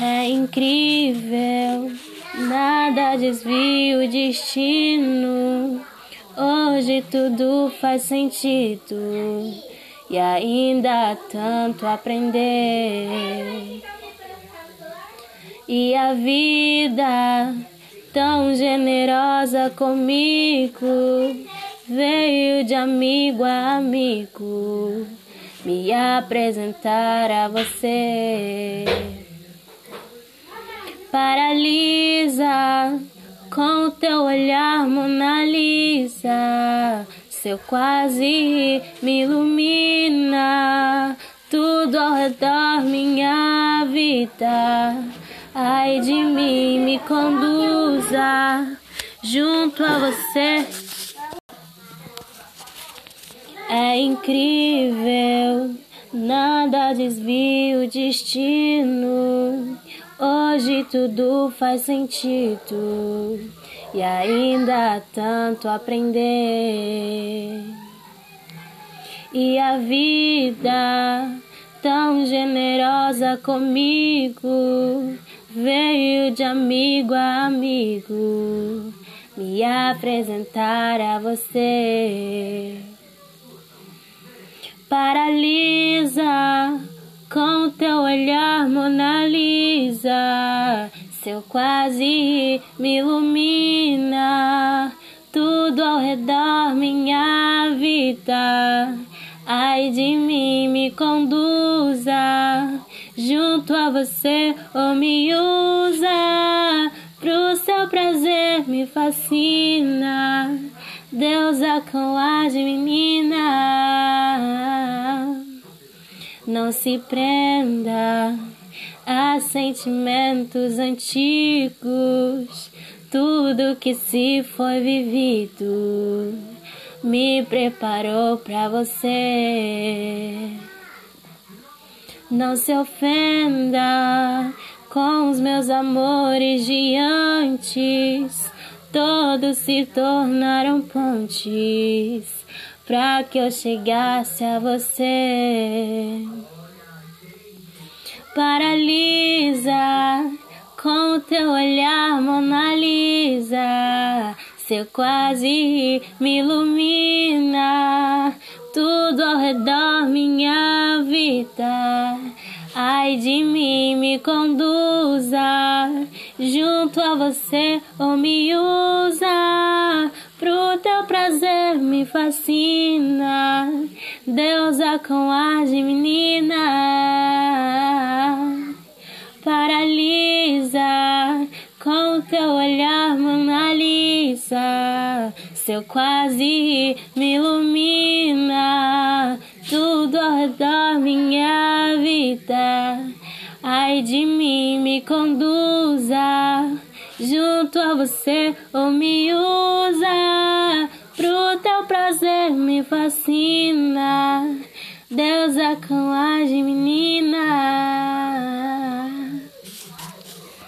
É incrível, nada desvia o destino. Hoje tudo faz sentido e ainda há tanto aprender. E a vida tão generosa comigo veio de amigo a amigo me apresentar a você. Paralisa com teu olhar, Mona Lisa. Seu quase me ilumina. Tudo ao redor, minha vida. Ai de mim, me conduza junto a você. É incrível, nada desvia o destino. Hoje tudo faz sentido e ainda há tanto aprender. E a vida tão generosa comigo veio de amigo a amigo me apresentar a você. Paralisa com teu olhar, Mona Lisa, seu quase me ilumina. Tudo ao redor, minha vida. Ai de mim, me conduza junto a você ou me usa. Pro seu prazer me fascina. Deusa com ar de menina. Não se prenda a sentimentos antigos. Tudo que se foi vivido me preparou para você. Não se ofenda com os meus amores de antes. Todos se tornaram pontes pra que eu chegasse a você. Paralisa com teu olhar, Mona Lisa. Seu quase me ilumina. Tudo ao redor, minha vida. Ai de mim, me conduza junto a você ou me usa. Pro teu prazer me fascina, deusa com ar de menina. Paralisa com teu olhar, Mona Lisa. Seu quase me ilumina, tudo ao redor, minha vida. Ai de mim, me conduza junto a você ou me usa. Pro teu prazer me fascina, deusa com ar de menina.